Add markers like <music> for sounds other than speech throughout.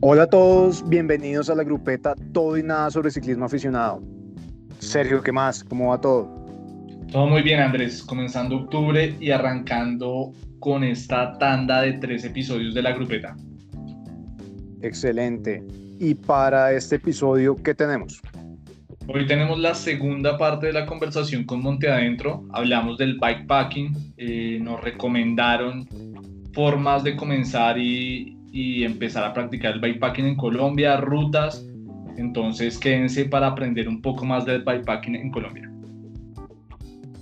Hola a todos, bienvenidos a la grupeta Todo y Nada sobre Ciclismo Aficionado. Sergio, ¿qué más? ¿Cómo va todo? Todo muy bien, Andrés. Comenzando octubre y arrancando con esta tanda de tres episodios de la grupeta. Excelente. Y para este episodio, ¿qué tenemos? Hoy tenemos la segunda parte de la conversación con Monte Adentro. Hablamos del bikepacking. Eh, nos recomendaron formas de comenzar y, y empezar a practicar el bikepacking en Colombia, rutas. Entonces quédense para aprender un poco más del bikepacking en Colombia.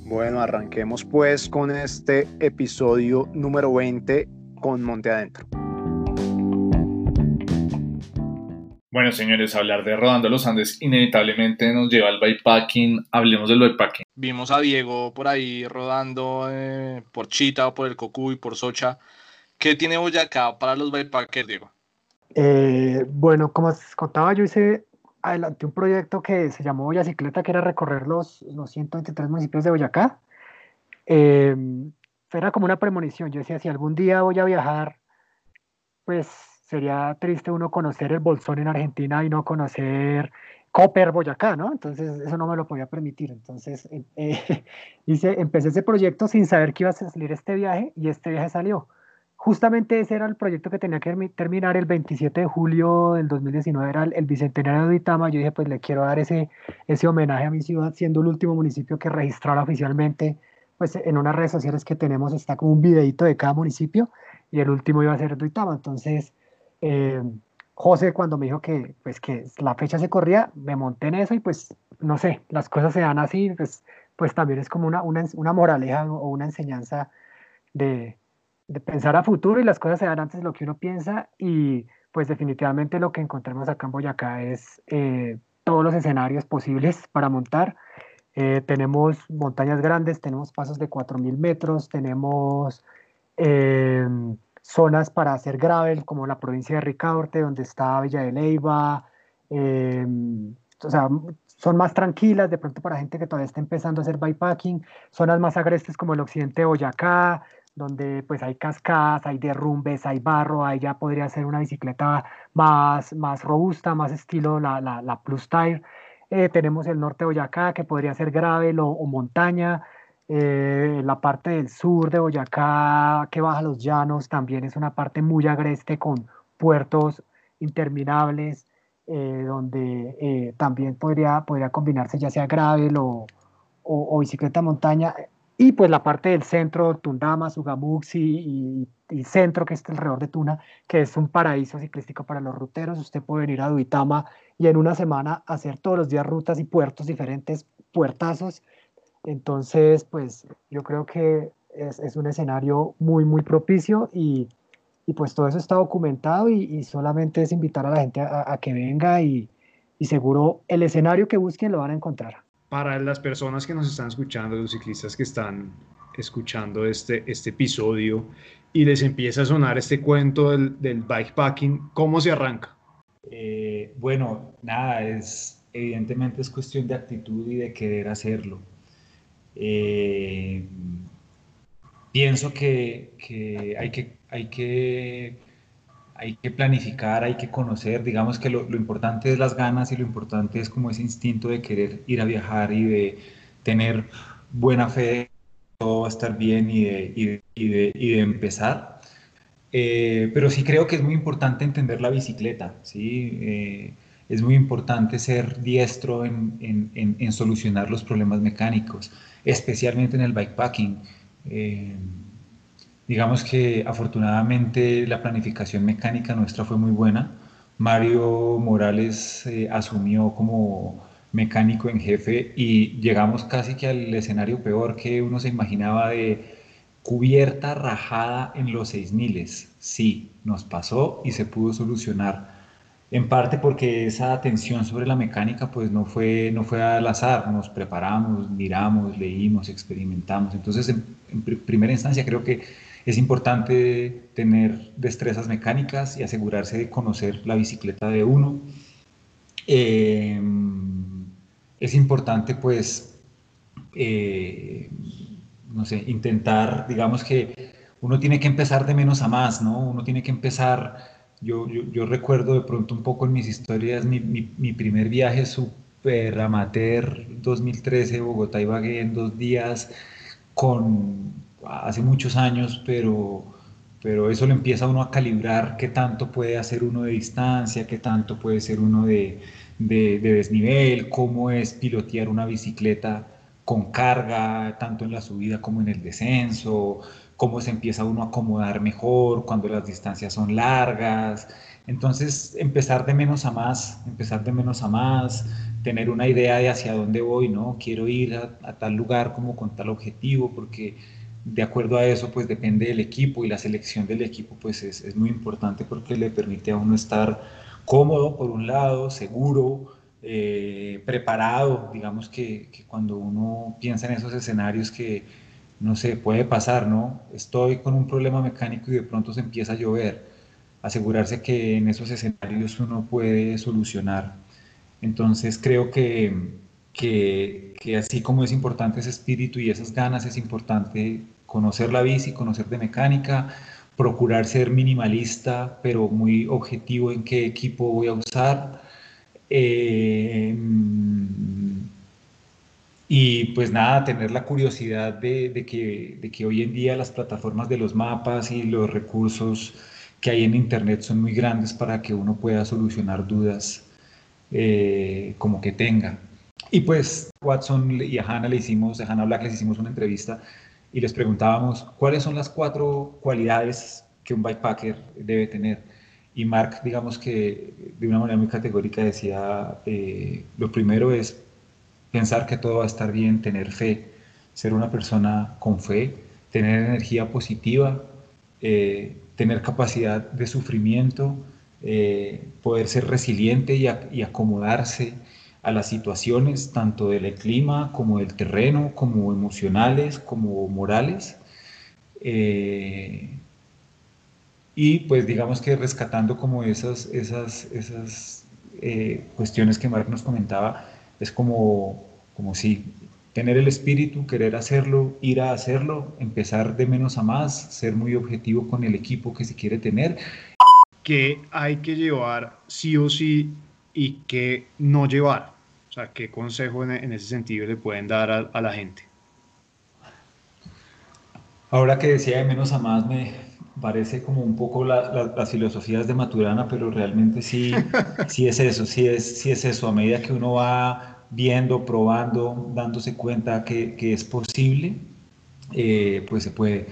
Bueno, arranquemos pues con este episodio número 20 con Monte Adentro. Bueno, señores, hablar de Rodando los Andes inevitablemente nos lleva al bikepacking. Hablemos del bikepacking. Vimos a Diego por ahí rodando eh, por Chita, por el Cocuy, por Socha. ¿Qué tiene Boyacá para los bikepackers, Diego? Eh, bueno, como os contaba, yo hice adelante un proyecto que se llamó Boyacicleta, que era recorrer los, los 123 municipios de Boyacá. Eh, era como una premonición. Yo decía, si algún día voy a viajar, pues sería triste uno conocer el Bolsón en Argentina y no conocer Copper, Boyacá, ¿no? Entonces eso no me lo podía permitir. Entonces <laughs> eh, hice, empecé ese proyecto sin saber que iba a salir este viaje y este viaje salió justamente ese era el proyecto que tenía que terminar el 27 de julio del 2019, era el, bicentenario de Itama. Yo dije, pues le quiero dar ese, ese homenaje a mi ciudad, siendo el último municipio que registrara oficialmente. Pues en unas redes sociales que tenemos está como un videito de cada municipio y el último iba a ser Duitama. Entonces, eh, José cuando me dijo que, pues, que la fecha se corría, me monté en eso y pues, no sé, las cosas se dan así, pues, pues también es como una, una, una moraleja o una enseñanza de, de pensar a futuro y las cosas se dan antes de lo que uno piensa y pues definitivamente lo que encontramos acá en Boyacá es eh, todos los escenarios posibles <laughs> para montar. Eh, tenemos montañas grandes, tenemos pasos de 4.000 metros, tenemos em, zonas para hacer gravel como la provincia de Ricaurte, donde está Villa de Leyva, em, o sea, son más tranquilas de pronto para gente que todavía está empezando a hacer bikepacking, zonas más agrestes como el occidente de Boyacá, donde pues hay cascadas, hay derrumbes, hay barro, ahí ya podría ser una bicicleta más, más robusta, más estilo la, la, la Plus Tire. Eh, tenemos el norte de Boyacá, que podría ser gravel o, montaña. Eh, la parte del sur de Boyacá, que baja los llanos, también es una parte muy agreste con puertos interminables, eh, donde también podría, podría combinarse ya sea gravel o, o, o bicicleta montaña. Y pues la parte del centro, Tundama, Sugamuxi y, centro, que está alrededor de Tuna, que es un paraíso ciclístico para los ruteros. Usted puede venir a Duitama y en una semana hacer todos los días rutas y puertos diferentes, puertazos. Entonces, pues yo creo que es, un escenario muy, muy propicio y, y, pues todo eso está documentado y, solamente es invitar a la gente a, a que venga y, y seguro el escenario que busquen lo van a encontrar para las personas que nos están escuchando, los ciclistas que están escuchando este, este episodio y les empieza a sonar este cuento del, del bikepacking, ¿cómo se arranca? Eh, bueno, nada, es evidentemente es cuestión de actitud y de querer hacerlo. Eh, pienso que, que, hay que hay que hay que planificar, hay que conocer, digamos que lo, importante es las ganas y lo importante es como ese instinto de querer ir a viajar y de tener buena fe todo va a estar bien y de, empezar. Eh, pero sí creo que es muy importante entender la bicicleta, ¿sí? Eh, es muy importante ser diestro en, solucionar los problemas mecánicos, especialmente en el bikepacking. Eh, Digamos que afortunadamente la planificación mecánica nuestra fue muy buena. Mario Morales eh, asumió como mecánico en jefe y llegamos casi que al escenario peor que uno se imaginaba de cubierta rajada en los 6000. Sí, nos pasó y se pudo solucionar. En parte porque esa atención sobre la mecánica pues no fue, no fue al azar, nos preparamos, miramos, leímos, experimentamos. Entonces, en primera instancia creo que es importante tener destrezas mecánicas y asegurarse de conocer la bicicleta de uno. Eh, es importante, pues, eh, no sé, intentar, digamos que uno tiene que empezar de menos a más, ¿no? Uno tiene que empezar Yo, yo, recuerdo de pronto un poco en mis historias mi, mi, primer viaje super amateur 2013, Bogotá y Bagué en dos días, con hace muchos años, pero, pero eso le empieza uno a calibrar qué tanto puede hacer uno de distancia, qué tanto puede ser uno de, de desnivel, cómo es pilotear una bicicleta con carga, tanto en la subida como en el descenso, cómo se empieza uno a acomodar mejor cuando las distancias son largas. Entonces, empezar de menos a más, empezar de menos a más, tener una idea de hacia dónde voy, ¿no? Quiero ir a, tal lugar como con tal objetivo, porque de acuerdo a eso, pues depende del equipo y la selección del equipo, pues es, es muy importante porque le permite a uno estar cómodo, por un lado, seguro, eh, preparado, digamos que, cuando uno piensa en esos escenarios que, no sé, puede pasar, ¿no? Estoy con un problema mecánico y de pronto se empieza a llover. Asegurarse que en esos escenarios uno puede solucionar. Entonces creo que, que, que así como es importante ese espíritu y esas ganas, es importante conocer la bici, conocer de mecánica, procurar ser minimalista, pero muy objetivo en qué equipo voy a usar eh, y pues nada, tener la curiosidad de, que, de, que, hoy en día las plataformas de los mapas y los recursos que hay en Internet son muy grandes para que uno pueda solucionar dudas eh, como que tenga. Y pues Watson y a Hannah le hicimos, a Hannah Black les hicimos una entrevista y les preguntábamos cuáles son las cuatro cualidades que un bikepacker debe tener. Y Mark, digamos que de una manera muy categórica decía, eh, lo primero es pensar que todo va a estar bien, tener fe, ser una persona con fe, tener energía positiva, eh, tener capacidad de sufrimiento, eh, poder ser resiliente y, y, acomodarse a las situaciones, tanto del clima como del terreno, como emocionales, como morales y pues digamos que rescatando como esas, esas, esas eh, cuestiones que Mark nos comentaba, es como, como si tener el espíritu, querer hacerlo, ir a hacerlo, empezar de menos a más, ser muy objetivo con el equipo que se quiere tener. ¿Qué hay que llevar sí o sí y qué no llevar? Sea, ¿qué consejo en, ese sentido le pueden dar a, a la gente? Ahora que decía de menos a más, me, parece como un poco las filosofías de Maturana, pero realmente sí, <laughs> sí es eso, sí es, sí es eso, a medida que uno va viendo, probando, dándose cuenta que, que es posible, eh, pues se puede.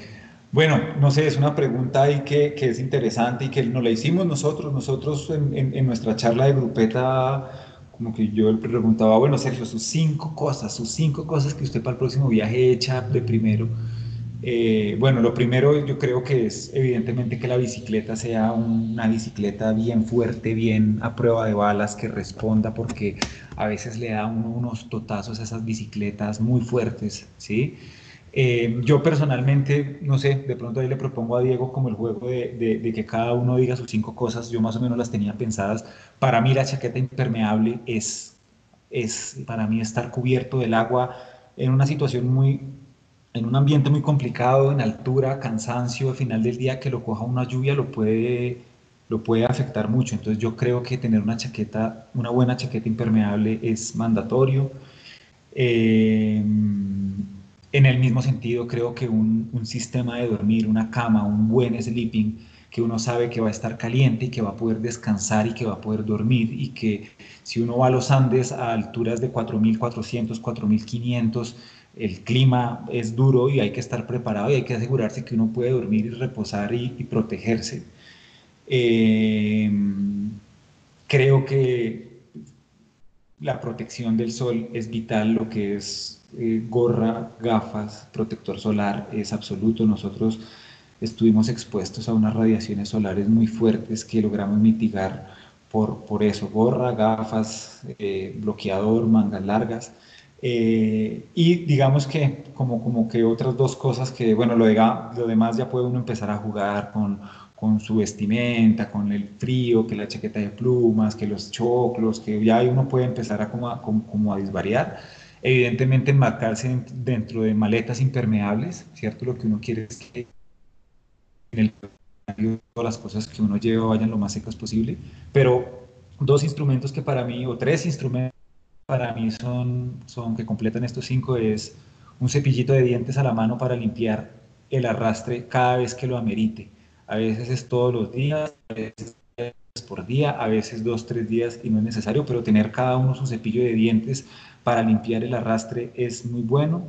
Bueno, no sé, es una pregunta ahí que, que es interesante y que nos la hicimos nosotros, nosotros en, en, nuestra charla de grupeta, como que yo le preguntaba, bueno, Sergio, sus cinco cosas, sus cinco cosas que usted para el próximo viaje echa de primero. Eh, bueno, lo primero yo creo que es evidentemente que la bicicleta sea una bicicleta bien fuerte, bien a prueba de balas, que responda, porque a veces le da unos totazos a esas bicicletas muy fuertes, ¿sí? Eh, yo personalmente, no sé, de pronto ahí le propongo a Diego como el juego de, de, que cada uno diga sus cinco cosas, yo más o menos las tenía pensadas. Para mí la chaqueta impermeable es, es para mí estar cubierto del agua en una situación muy en un ambiente muy complicado, en altura, cansancio, al final del día que lo coja una lluvia lo puede, lo puede afectar mucho. Entonces yo creo que tener una chaqueta, una buena chaqueta impermeable es mandatorio. Eh, en el mismo sentido, creo que un, sistema de dormir, una cama, un buen sleeping, que uno sabe que va a estar caliente y que va a poder descansar y que va a poder dormir y que si uno va a los Andes a alturas de 4.400, 4.500, el clima es duro y hay que estar preparado y hay que asegurarse que uno puede dormir y reposar y, protegerse. Eh, creo que la protección del sol es vital, lo que es eh, gorra, gafas, protector solar es absoluto. Nosotros estuvimos expuestos a unas radiaciones solares muy fuertes que logramos mitigar por, por eso, gorra, gafas, eh, bloqueador, mangas largas. Eh, y digamos que como, como que otras dos cosas que, bueno, lo, de, lo demás ya puede uno empezar a jugar con, con su vestimenta, con el frío, que la chaqueta de plumas, que los choclos, que ya uno puede empezar a como a, como, a disvariar. Evidentemente enmarcarse dentro de maletas impermeables, ¿cierto? Lo que uno quiere es que en el las cosas que uno lleva vayan lo más secas posible, pero dos instrumentos que para mí, o tres instrumentos para mí son, son que completan estos cinco es un cepillito de dientes a la mano para limpiar el arrastre cada vez que lo amerite. A veces es todos los días, a veces por día, a veces dos, tres días y no es necesario, pero tener cada uno su cepillo de dientes para limpiar el arrastre es muy bueno.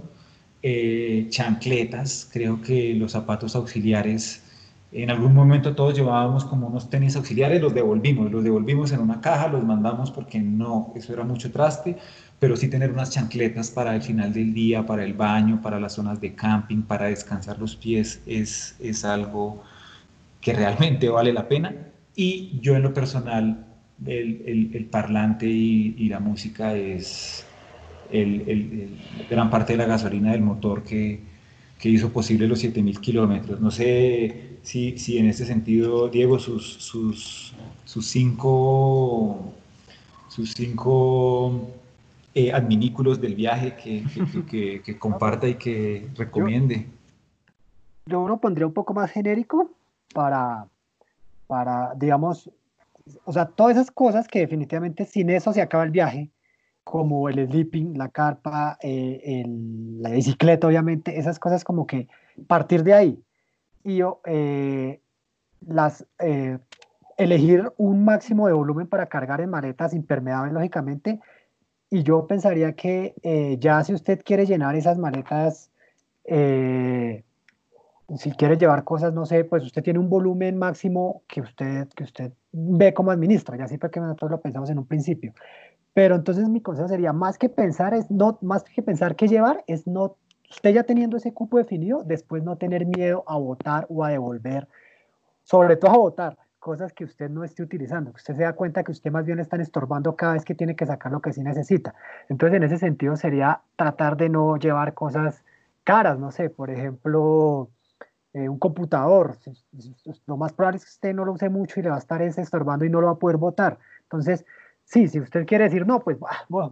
Eh, chancletas, creo que los zapatos auxiliares, en algún momento todos llevábamos como unos tenis auxiliares, los devolvimos, los devolvimos en una caja, los mandamos porque no, eso era mucho traste, pero sí tener unas chancletas para el final del día, para el baño, para las zonas de camping, para descansar los pies, es, es algo que realmente vale la pena. Y yo en lo personal, el, el, parlante y, y, la música es el, gran parte de la gasolina del motor que, que hizo posible los 7.000 kilómetros. No sé si, si, en este sentido, Diego, sus, sus, sus cinco, sus cinco eh, adminículos del viaje que, que, que, comparta y que recomiende. Yo, yo lo pondría un poco más genérico para, para, digamos, o sea, todas esas cosas que definitivamente sin eso se acaba el viaje, como el sleeping, la carpa, eh, la bicicleta, obviamente, esas cosas como que partir de ahí. Y eh, las, eh, elegir un máximo de volumen para cargar en maletas impermeables, lógicamente, y yo pensaría que ya si usted quiere llenar esas maletas, si quiere llevar cosas, no sé, pues usted tiene un volumen máximo que usted, que usted ve como administra, ya sí que nosotros lo pensamos en un principio. Pero entonces mi consejo sería, más que pensar, es no, más que pensar qué llevar, es no, usted ya teniendo ese cupo definido, después no tener miedo a votar o a devolver, sobre todo a votar cosas que usted no esté utilizando, que usted se da cuenta que usted más bien está estorbando cada vez que tiene que sacar lo que sí necesita. Entonces, en ese sentido sería tratar de no llevar cosas caras, no sé, por ejemplo, eh, un computador, lo más probable es que usted no lo use mucho y le va a estar estorbando y no lo va a poder votar. Entonces, sí, si usted quiere decir, no, pues,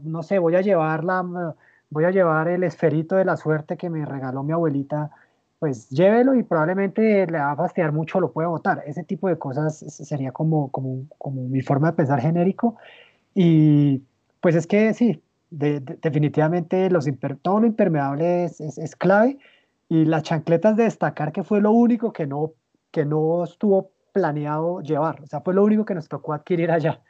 no sé, voy a llevar la, voy a llevar el esferito de la suerte que me regaló mi abuelita, pues llévelo y probablemente le va a fastidiar mucho, lo puede votar. Ese tipo de cosas sería como, como, como mi forma de pensar genérico. Y pues es que sí, definitivamente los todo lo impermeable es, es clave y las chancletas de destacar que fue lo único que no, que no estuvo planeado llevar, o sea, fue lo único que nos tocó adquirir allá.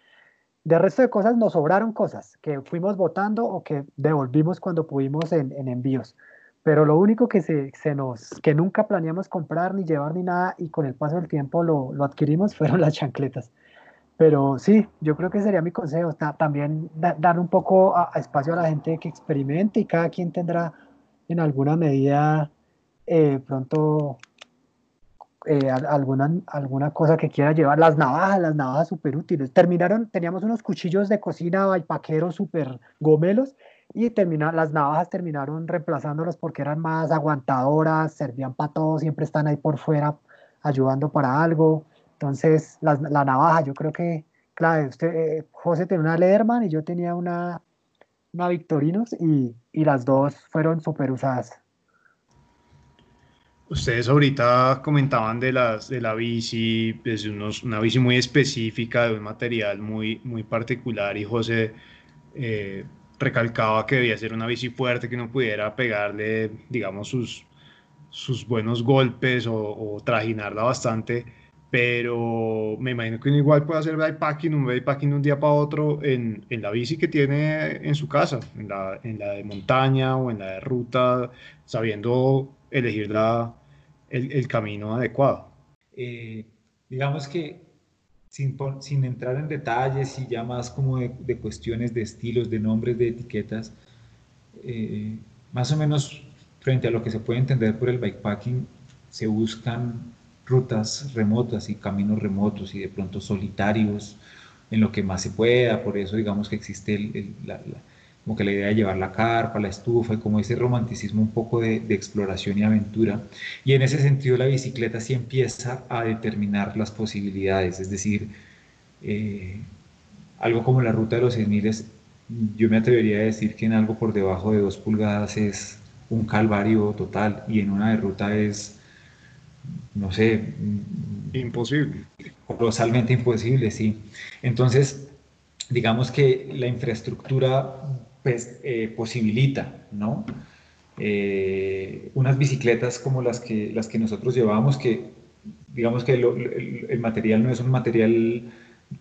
De resto de cosas nos sobraron cosas que fuimos votando o que devolvimos cuando pudimos en, en envíos. Pero lo único que, se, se, nos, que nunca planeamos comprar ni llevar ni nada y con el paso del tiempo lo, lo adquirimos <laughs> fueron las chancletas. Pero sí, yo creo que sería mi consejo, también dar un poco a, espacio a la gente que experimente y cada quien tendrá en alguna medida eh, pronto eh, alguna, alguna cosa que quiera llevar, las navajas, las navajas súper útiles. Terminaron, teníamos unos cuchillos de cocina paqueros súper gomelos y termina, las navajas terminaron reemplazándolos porque eran más aguantadoras, servían para todo, siempre están ahí por fuera ayudando para algo. Entonces, la, la navaja, yo creo que, claro, usted, eh, José tenía una Lederman y yo tenía una, una Victorinos y, y las dos fueron súper usadas. Ustedes ahorita comentaban de, las, de la bici, es unos, una bici muy específica, de un material muy, muy particular y José eh, recalcaba que debía ser una bici fuerte, que no pudiera pegarle, digamos, sus, sus buenos golpes o, o trajinarla bastante, pero me imagino que uno igual puede hacer bikepacking, un bikepacking de un día para otro en, en, la bici que tiene en su casa, en la, en la de montaña o en la de ruta, sabiendo elegir la, el, camino adecuado. Eh, digamos que sin, sin, entrar en detalles y ya más como de, cuestiones de estilos, de nombres, de etiquetas, eh, más o menos frente a lo que se puede entender por el bikepacking, se buscan rutas remotas y caminos remotos y de pronto solitarios en lo que más se pueda, por eso digamos que existe el, la, como que la idea de llevar la carpa, la estufa y como ese romanticismo un poco de, exploración y aventura. Y en ese sentido la bicicleta sí empieza a determinar las posibilidades, es decir, eh, algo como la ruta de los 6000 yo me atrevería a decir que en algo por debajo de dos pulgadas es un calvario total y en una de ruta es, no sé, imposible. Colosalmente imposible, sí. Entonces, digamos que la infraestructura pues, eh, posibilita, ¿no? Eh, unas bicicletas como las que, las que nosotros llevamos, que digamos que el, material no es un material,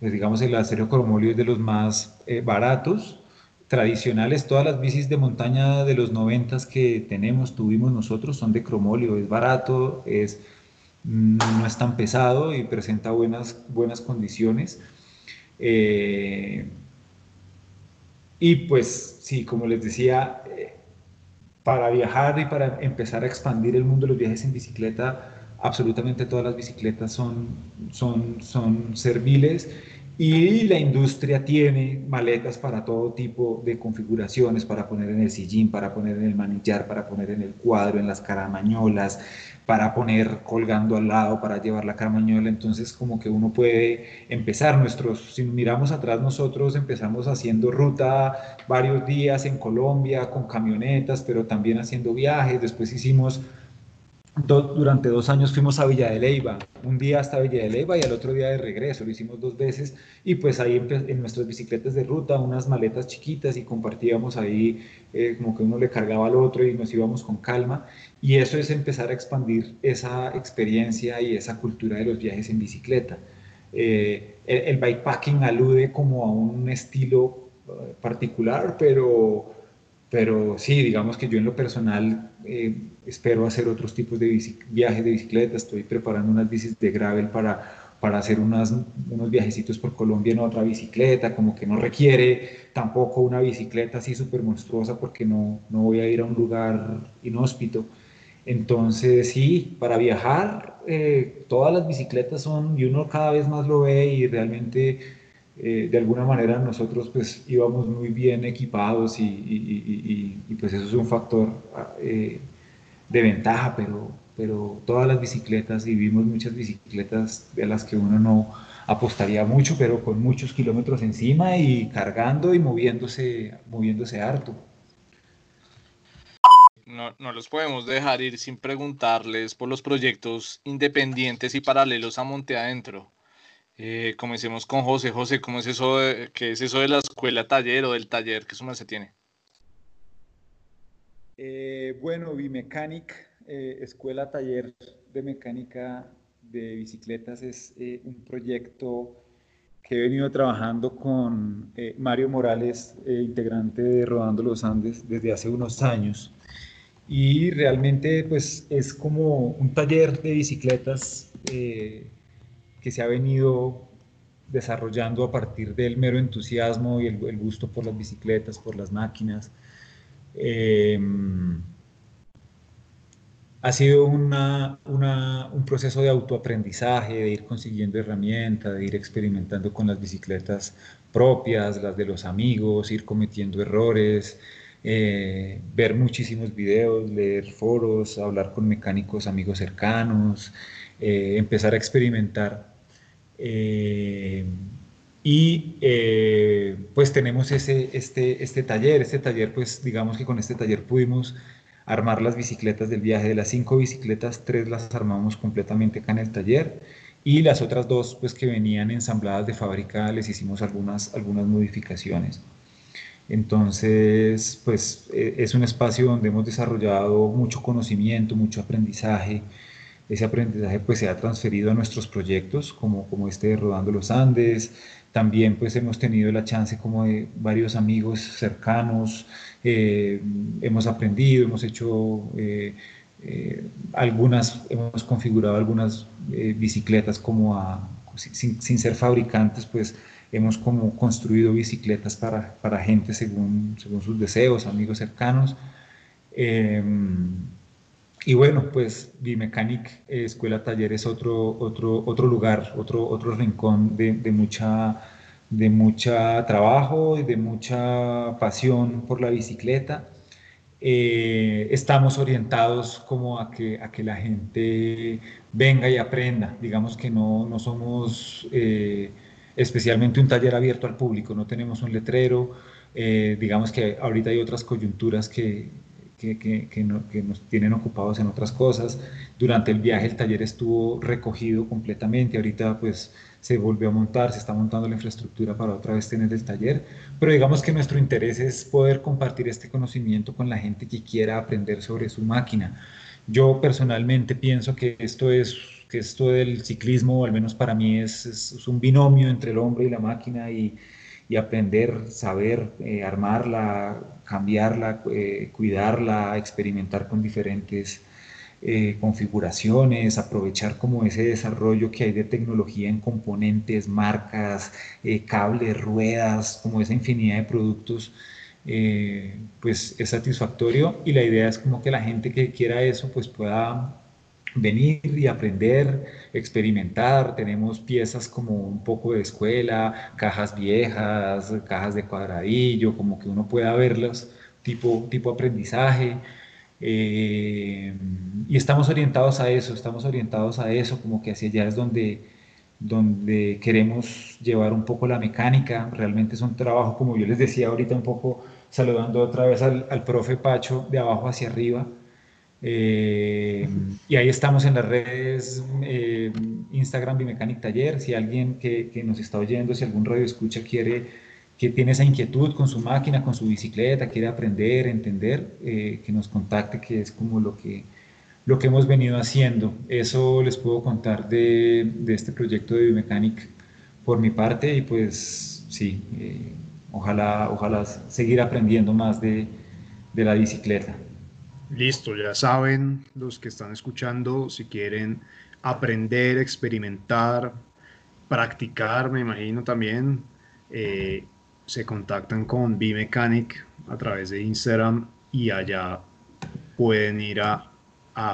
pues digamos el acero cromolio es de los más eh, baratos, tradicionales, todas las bicis de montaña de los noventas que tenemos, tuvimos nosotros, son de cromolio, es barato, es, mm, no es tan pesado y presenta buenas, buenas condiciones. Eh, y pues sí, como les decía, eh, para viajar y para empezar a expandir el mundo de los viajes en bicicleta, absolutamente todas las bicicletas son, son, son serviles y la industria tiene maletas para todo tipo de configuraciones, para poner en el sillín, para poner en el manillar, para poner en el cuadro, en las caramañolas, para poner colgando al lado, para llevar la caramañola. Entonces como que uno puede empezar nuestros, si miramos atrás nosotros empezamos haciendo ruta varios días en Colombia con camionetas, pero también haciendo viajes. Después hicimos durante dos años fuimos a Villa de Leyva, un día hasta Villa de Leyva y al otro día de regreso, lo hicimos dos veces y pues ahí en, nuestras bicicletas de ruta, unas maletas chiquitas y compartíamos ahí eh, como que uno le cargaba al otro y nos íbamos con calma. Y eso es empezar a expandir esa experiencia y esa cultura de los viajes en bicicleta. Eh, el, el bikepacking alude como a un estilo eh, particular, pero pero sí, digamos que yo en lo personal eh, espero hacer otros tipos de viajes de bicicleta, estoy preparando unas bicis de gravel para, para hacer unas, unos viajecitos por Colombia en otra bicicleta, como que no requiere tampoco una bicicleta así súper monstruosa porque no, no voy a ir a un lugar inhóspito. Entonces sí, para viajar eh, todas las bicicletas son, y uno cada vez más lo ve y realmente eh, de alguna manera nosotros pues íbamos muy bien equipados y, pues eso es un factor eh, de ventaja, pero, pero todas las bicicletas, y vimos muchas bicicletas de las que uno no apostaría mucho, pero con muchos kilómetros encima y cargando y moviéndose, moviéndose harto. No, no, los podemos dejar ir sin preguntarles por los proyectos independientes y paralelos a Monte Adentro. Eh, comencemos con José. José, ¿cómo es eso de, qué es eso de la escuela taller o del taller que su se tiene? Eh, bueno, Bimecanic, eh, escuela taller de mecánica de bicicletas, es eh, un proyecto que he venido trabajando con Mario Morales, integrante de Rodando los Andes, desde hace unos años. Y realmente pues es como un taller de bicicletas que se ha venido desarrollando a partir del mero entusiasmo y el, gusto por las bicicletas, por las máquinas. Em, ha sido una, un proceso de autoaprendizaje, de ir consiguiendo herramientas, de ir experimentando con las bicicletas propias, las de los amigos, ir cometiendo errores, eh, ver muchísimos videos, leer foros, hablar con mecánicos amigos cercanos, eh, empezar a experimentar eh, y eh, pues tenemos ese, este, este taller, este taller pues digamos que con este taller pudimos armar las bicicletas del viaje, de las cinco bicicletas, tres las armamos completamente acá en el taller y las otras dos pues que venían ensambladas de fábrica les hicimos algunas, algunas modificaciones. Entonces, pues e, es un espacio donde hemos desarrollado mucho conocimiento, mucho aprendizaje, ese aprendizaje pues se ha transferido a nuestros proyectos como, como este Rodando los Andes, también pues hemos tenido la chance como de varios amigos cercanos, eh, hemos aprendido, hemos hecho eh, eh, algunas, hemos configurado algunas bicicletas como a, sin, sin, ser fabricantes, pues hemos como construido bicicletas para, para gente según, según sus deseos, amigos cercanos. Y bueno, pues Bimecanic eh, Escuela Taller es otro, otro, otro lugar, otro, otro rincón de, de, mucha, de mucha trabajo y de mucha pasión por la bicicleta. Eh, estamos orientados como a que, a que la gente venga y aprenda. Digamos que no, no somos eh, especialmente un taller abierto al público, no tenemos un letrero. digamos que ahorita hay otras coyunturas que, que, nos tienen ocupados en otras cosas. Durante el viaje el taller estuvo recogido completamente, ahorita pues se volvió a montar, se está montando la infraestructura para otra vez tener el taller, pero digamos que nuestro interés es poder compartir este conocimiento con la gente que quiera aprender sobre su máquina. Yo personalmente pienso que esto es que esto del ciclismo, al menos para mí, es, es, un binomio entre el hombre y la máquina y, y aprender, saber, eh, armarla, cambiarla, eh, cuidarla, experimentar con diferentes eh, configuraciones, aprovechar como ese desarrollo que hay de tecnología en componentes, marcas, cables, ruedas, como esa infinidad de productos. pues es satisfactorio y la idea es como que la gente que quiera eso pues pueda venir y aprender, experimentar. Tenemos piezas como un poco de escuela, cajas viejas, cajas de cuadradillo, como que uno pueda verlas, tipo, tipo aprendizaje. Eh, y estamos orientados a eso, estamos orientados a eso, como que hacia allá es donde, donde queremos llevar un poco la mecánica. Realmente es un trabajo, como yo les decía ahorita, un poco saludando otra vez al, al profe Pacho, de abajo hacia arriba eh, y ahí estamos en las redes eh, Instagram Bimecanic Taller. Si alguien que, que, nos está oyendo, si algún radio escucha quiere, que tiene esa inquietud con su máquina, con su bicicleta, quiere aprender, entender, eh, que nos contacte, que es como lo que, lo que hemos venido haciendo. Eso les puedo contar de, de este proyecto de Bimecanic por mi parte y pues sí, ojalá, ojalá seguir aprendiendo más de, de la bicicleta. Listo, ya saben los que están escuchando, si quieren aprender, experimentar, practicar, me imagino también, eh, se contactan con B-Mechanic a través de Instagram y allá pueden ir a,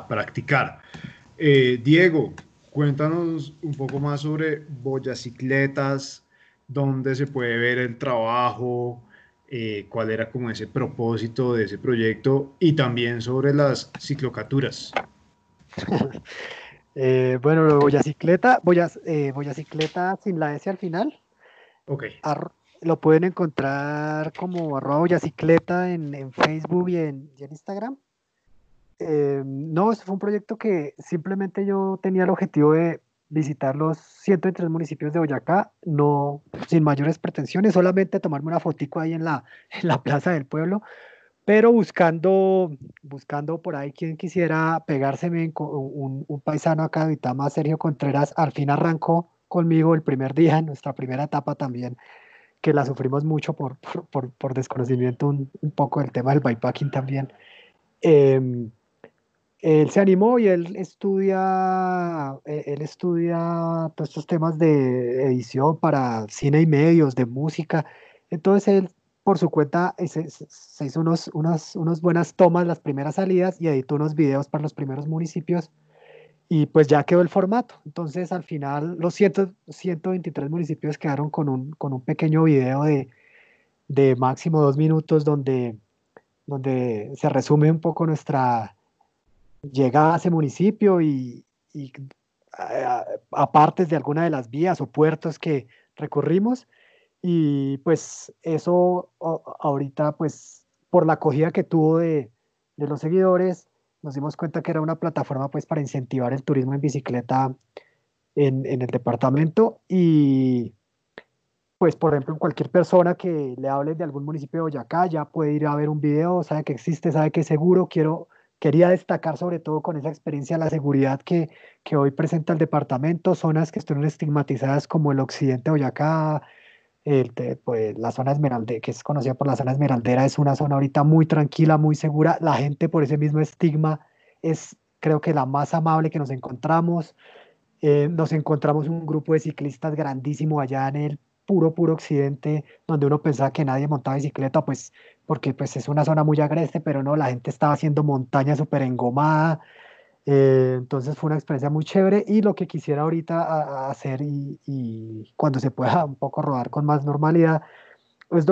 practicar. Eh, Diego, cuéntanos un poco más sobre Boyacicletas, dónde se puede ver el trabajo, eh, cuál era como ese propósito de ese proyecto y también sobre las ciclocaturas. <laughs> eh, bueno, Boyacicleta, Boyas, eh, Boyacicleta sin la S al final. Ok. lo pueden encontrar como arroba Boyacicleta en, en Facebook y en, y en Instagram. Eh, no, eso fue un proyecto que simplemente yo tenía el objetivo de visitar los 103 municipios de Boyacá, no sin mayores pretensiones, solamente tomarme una fotico ahí en la, <laughs> en la plaza del pueblo, pero buscando, buscando por ahí quien quisiera pegárseme, un, un paisano acá de Vitama, Sergio Contreras, al fin arrancó conmigo el primer día, <laughs> nuestra primera etapa también, que la sufrimos mucho por, <laughs> por, por, desconocimiento un, poco del tema del bikepacking también. Eh, él se animó y él estudia, e, él estudia todos estos temas de edición para cine y medios, de música. Entonces él, por su cuenta, se, se hizo unos, unas, unas buenas tomas las primeras salidas y editó unos videos para los primeros municipios y pues ya quedó el formato. Entonces al final los 100, 123 municipios quedaron con un, con un pequeño video de, de máximo dos minutos donde, donde se resume un poco nuestra llega a ese municipio y, y aparte de alguna de las vías o puertos que recorrimos. Y pues eso ahorita pues por la acogida que tuvo de, de, los seguidores nos dimos cuenta que era una plataforma pues para incentivar el turismo en bicicleta en, en el departamento. Y pues por ejemplo cualquier persona que le hable de algún municipio de Boyacá ya puede ir a ver un video, sabe que existe, sabe que es seguro, quiero quería destacar sobre todo con esa experiencia la seguridad que, que hoy presenta el departamento, zonas que están estigmatizadas como el occidente de Boyacá, el, pues, la zona Esmeralda, que es conocida por la zona Esmeraldera, es una zona ahorita muy tranquila, muy segura. La gente por ese mismo estigma es creo que la más amable que nos encontramos. Eh, nos encontramos un grupo de ciclistas grandísimo allá en el puro, puro occidente, donde uno pensaba que nadie montaba bicicleta, pues porque pues es una zona muy agreste, pero no, la gente estaba haciendo montaña súper engomada, eh, entonces fue una experiencia muy chévere y lo que quisiera ahorita hacer y, cuando se pueda <laughs> un poco rodar con más normalidad es,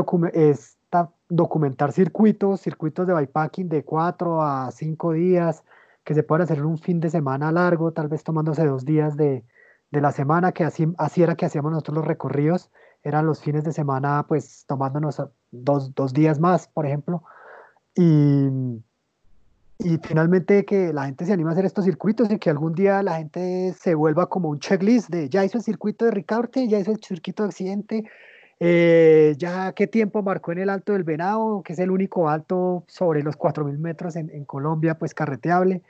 documentar circuitos, circuitos de bikepacking de cuatro a cinco días, que se puedan hacer en un fin de semana largo, tal vez tomándose dos días de, de la semana, que así, así era que hacíamos nosotros los recorridos eran los fines de semana, pues tomándonos dos, dos días más, por ejemplo. Y, y finalmente que la gente se anime a hacer estos circuitos y que algún día la gente se vuelva como un checklist de ya hizo el circuito de Ricaurte, ya hizo el circuito de accidente, eh, ya qué tiempo marcó en el Alto del Venado, que es el único alto sobre los 4.000 metros en, en, Colombia, pues carreteable.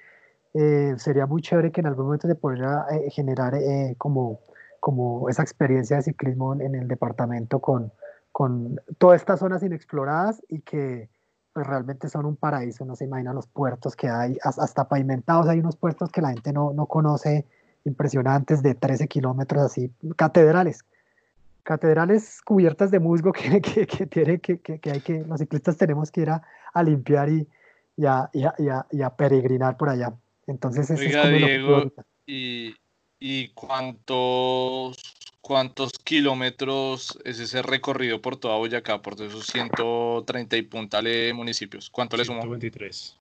Eh, sería muy chévere que en algún momento se pudiera eh, generar como, como esa experiencia de ciclismo en el departamento con, con todas estas zonas inexploradas y que pues realmente son un paraíso, no se imagina los puertos que hay, hasta pavimentados hay unos puertos que la gente no, no conoce, impresionantes de 13 kilómetros así, catedrales, catedrales cubiertas de musgo <laughs> que, que, que, tiene, que, que, hay que, los ciclistas tenemos que ir a, a limpiar y, y, a, y, a, y, a, peregrinar por allá. Entonces, es como Diego, ¿y, ¿y cuántos ¿Cuántos kilómetros es ese recorrido por toda Boyacá, por esos 130 y puntale municipios? ¿Cuánto le sumó? 123.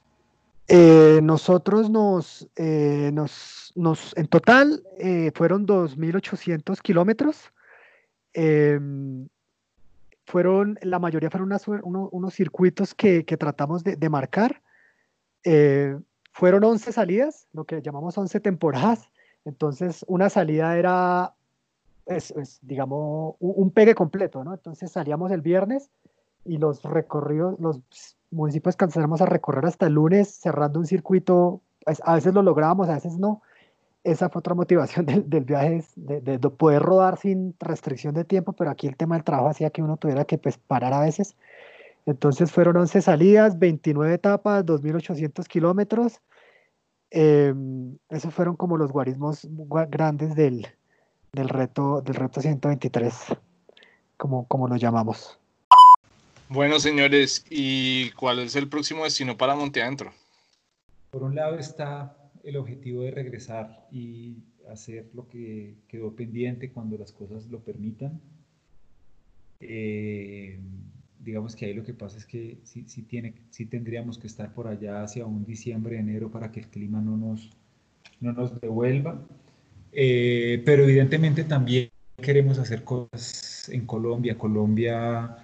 Eh, nosotros nos, eh, nos, nos, en total eh, fueron 2.800 kilómetros. Em, fueron, la mayoría fueron unos circuitos que, que tratamos de, de marcar. fueron 11 salidas, lo que llamamos 11 temporadas. Entonces, una salida era es, digamos, un, pegue completo, ¿no? Entonces salíamos el viernes y los recorridos, los municipios cancelamos a recorrer hasta el lunes cerrando un circuito, pues, a veces lo lográbamos, a veces no. Esa fue otra motivación <laughs> del, viaje, de, de, poder rodar sin restricción de tiempo, pero aquí el tema del trabajo hacía que uno tuviera que pues, parar a veces. Entonces fueron 11 salidas, 29 etapas, 2.800 kilómetros. Eh, esos fueron como los guarismos grandes del, del reto, del reto 123, como, como lo llamamos. Bueno, señores, ¿y cuál es el próximo destino para Monte Adentro? Por un lado está el objetivo de regresar y hacer lo que quedó pendiente cuando las cosas lo permitan. Eh, digamos que ahí lo que pasa es que sí, sí, tiene, sí tendríamos que estar por allá hacia un diciembre, enero para que el clima no nos, no nos devuelva. Eh, pero evidentemente también queremos hacer cosas en Colombia. Colombia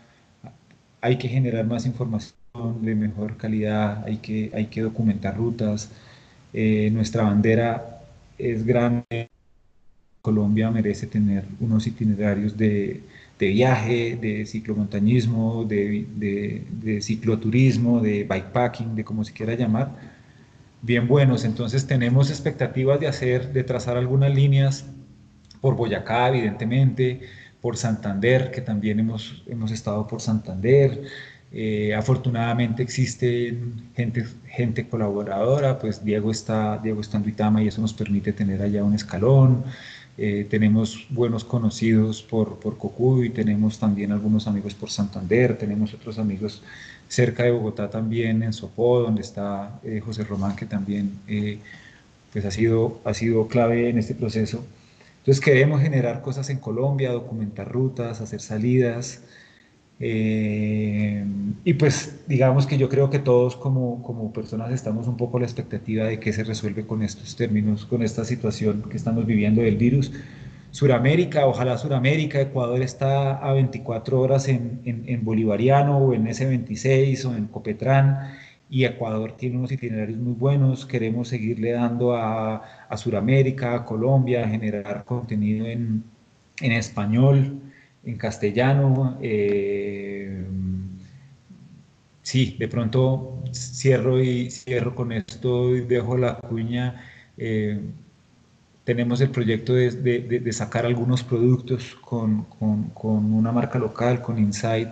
hay que generar más información de mejor calidad, hay que, hay que documentar rutas. Eh, nuestra bandera es grande. Colombia merece tener unos itinerarios de, de viaje, de ciclomontañismo, de, de, de, cicloturismo, de bikepacking, de como se quiera llamar bien buenos. Entonces tenemos expectativas de hacer, de trazar algunas líneas por Boyacá, evidentemente, por Santander, que también hemos, hemos estado por Santander. Eh, afortunadamente existe gente, gente colaboradora, pues Diego está, Diego está en Duitama y eso nos permite tener allá un escalón. Eh, tenemos buenos conocidos por, por Cocuy, tenemos también algunos amigos por Santander, tenemos otros amigos cerca de Bogotá también, en Sopó, donde está eh, José Román, que también eh, pues ha, sido, ha sido clave en este proceso. Entonces queremos generar cosas en Colombia, documentar rutas, hacer salidas. Eh, y pues digamos que yo creo que todos como, como personas estamos un poco a la expectativa de qué se resuelve con estos términos, con esta situación que estamos viviendo del virus Suramérica, ojalá Suramérica, Ecuador está a 24 horas en, en, Bolivariano o en S26 o en Copetrán y Ecuador tiene unos itinerarios muy buenos, queremos seguirle dando a, a Suramérica, a Colombia, generar contenido en, en español, en castellano. Eh, sí, de pronto cierro y cierro con esto y dejo la cuña. Eh, tenemos el proyecto de, de, sacar algunos productos con, con, con, una marca local, con Insight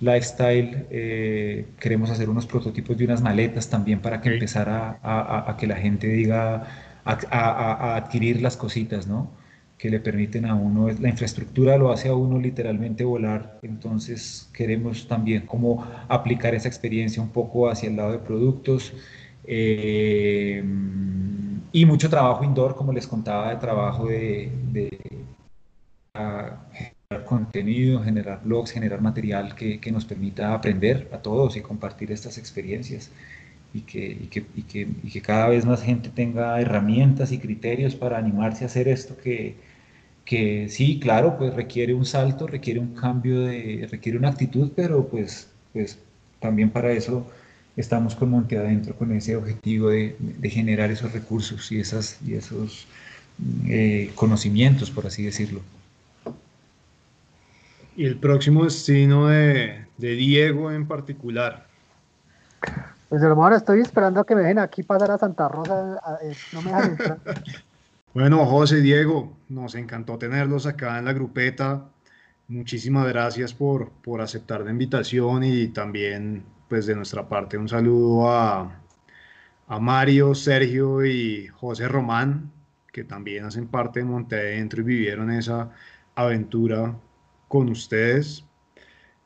Lifestyle. Eh, queremos hacer unos prototipos de unas maletas también para que empezara a, a, que la gente diga, a, adquirir las cositas, ¿no? Que le permiten a uno, la infraestructura lo hace a uno literalmente volar. Entonces queremos también como aplicar esa experiencia un poco hacia el lado de productos. Eh, y mucho trabajo indoor, como les contaba, de trabajo de, de generar contenido, generar blogs, generar material que, que, nos permita aprender a todos y compartir estas experiencias y que, y que, y que, y que cada vez más gente tenga herramientas y criterios para animarse a hacer esto que, que sí, claro, pues requiere un salto, requiere un cambio de, requiere una actitud, pero pues, pues también para eso estamos con Monte Adentro con ese objetivo de, generar esos recursos y, esas, y esos eh, conocimientos, por así decirlo. ¿Y el próximo destino de, Diego en particular? Pues hermano, estoy esperando a que me dejen aquí pasar a Santa Rosa. Eh, no me dejan entrar. <laughs> bueno, José, Diego, nos encantó tenerlos acá en la grupeta. Muchísimas gracias por, por aceptar la invitación y también pues de nuestra parte un saludo a, Mario, Sergio y José Román, que también hacen parte de Monte Adentro y vivieron esa aventura con ustedes.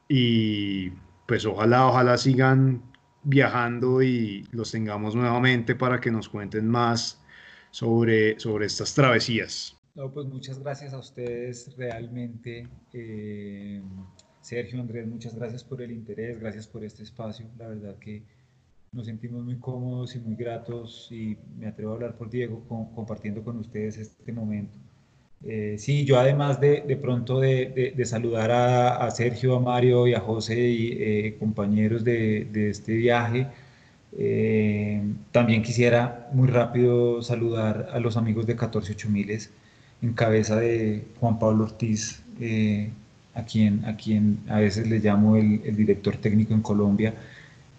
Y pues ojalá, ojalá sigan viajando y los tengamos nuevamente para que nos cuenten más sobre, sobre estas travesías. pues muchas gracias a ustedes realmente. Eh, Sergio, Andrés, muchas gracias por el interés, gracias por este espacio. La verdad que nos sentimos muy cómodos y muy gratos y me atrevo a hablar por Diego compartiendo con ustedes este momento. Eh, sí, yo además de, pronto de, saludar a, Sergio, a Mario y a José y eh, compañeros de, este viaje, eh, también quisiera muy rápido saludar a los amigos de 148 en cabeza de Juan Pablo Ortiz, a quien, a quien a veces le llamo el, director técnico en Colombia.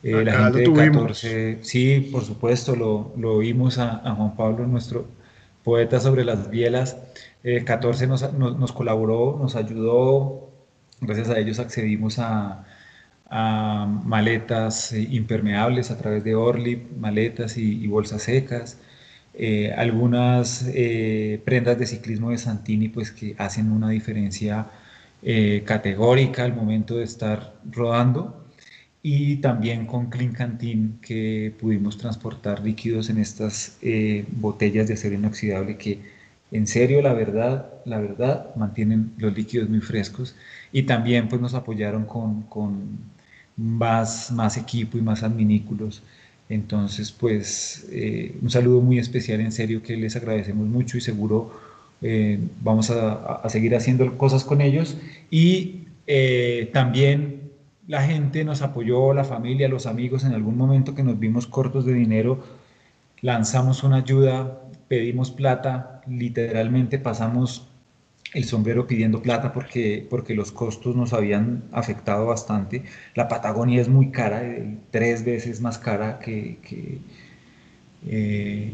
Eh, la gente de 14, sí, por supuesto, lo, lo oímos a, Juan Pablo, nuestro poeta sobre las bielas. 14 eh, nos, nos, colaboró, nos ayudó, gracias a ellos accedimos a, a maletas eh, impermeables a través de Orlip, maletas y, bolsas secas. algunas prendas de ciclismo de Santini pues que hacen una diferencia eh, categórica al momento de estar rodando y también con Clean Canteen que pudimos transportar líquidos en estas eh, botellas de acero inoxidable que en serio la verdad la verdad mantienen los líquidos muy frescos. Y también pues nos apoyaron con, con más, más equipo y más adminículos. Entonces pues eh, un saludo muy especial en serio que les agradecemos mucho y seguro eh, vamos a, seguir haciendo cosas con ellos y eh, también la gente nos apoyó, la familia, los amigos, en algún momento que nos vimos cortos de dinero, lanzamos una ayuda, pedimos plata, literalmente pasamos el sombrero pidiendo plata porque, porque los costos nos habían afectado bastante. La Patagonia es muy cara, tres veces más cara que, eh,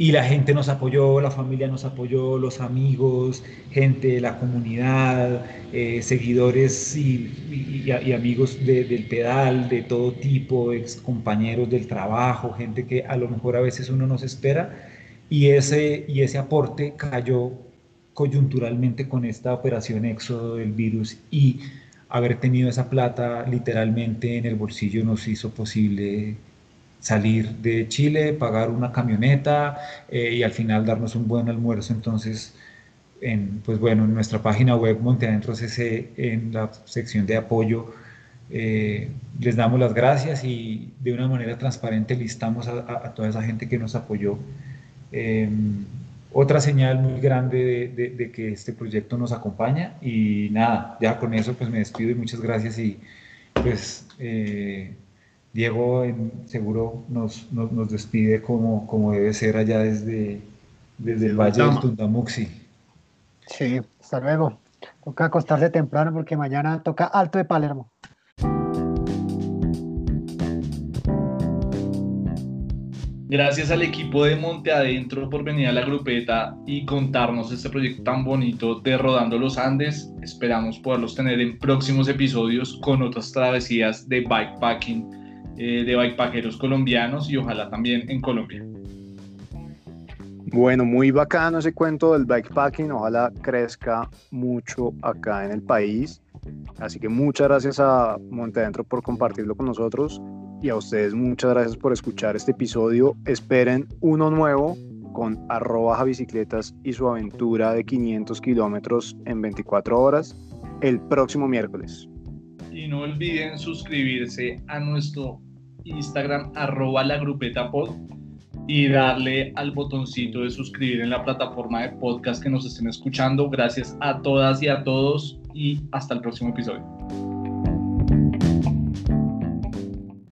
y la gente nos apoyó, la familia nos apoyó, los amigos, gente de la comunidad, eh, seguidores y, amigos del pedal, de todo tipo, ex compañeros del trabajo, gente que a lo mejor a veces uno nos espera. Y ese, y ese aporte cayó coyunturalmente con esta operación éxodo del virus y haber tenido esa plata literalmente en el bolsillo nos hizo posible salir de Chile, pagar una camioneta eh, y al final darnos un buen almuerzo. Entonces, en, pues bueno, en nuestra página web Monteadentro CC, en la sección de apoyo, eh, les damos las gracias y de una manera transparente listamos a, toda esa gente que nos apoyó. Em, otra señal muy grande de, que este proyecto nos acompaña y nada, ya con eso pues me despido y muchas gracias y pues eh, Diego seguro nos, nos, despide como, como debe ser allá desde, desde el Valle del Tundamuxi. Sí, hasta luego. Toca acostarse temprano porque mañana toca Alto de Palermo. Gracias al equipo de Monte Adentro por venir a la grupeta y contarnos este proyecto tan bonito de Rodando los Andes. Esperamos poderlos tener en próximos episodios con otras travesías de bikepacking eh, de bikepaqueros colombianos y ojalá también en Colombia. Bueno, muy bacano ese cuento del bikepacking, ojalá crezca mucho acá en el país. Así que muchas gracias a Montadentro por compartirlo con nosotros y a ustedes muchas gracias por escuchar este episodio. Esperen uno nuevo con arroba bicicletas y su aventura de 500 kilómetros en 24 horas el próximo miércoles. Y no olviden suscribirse a nuestro Instagram arroba la grupeta pod y darle al botoncito de suscribir en la plataforma de podcast que nos estén escuchando. Gracias a todas y a todos y hasta el próximo episodio.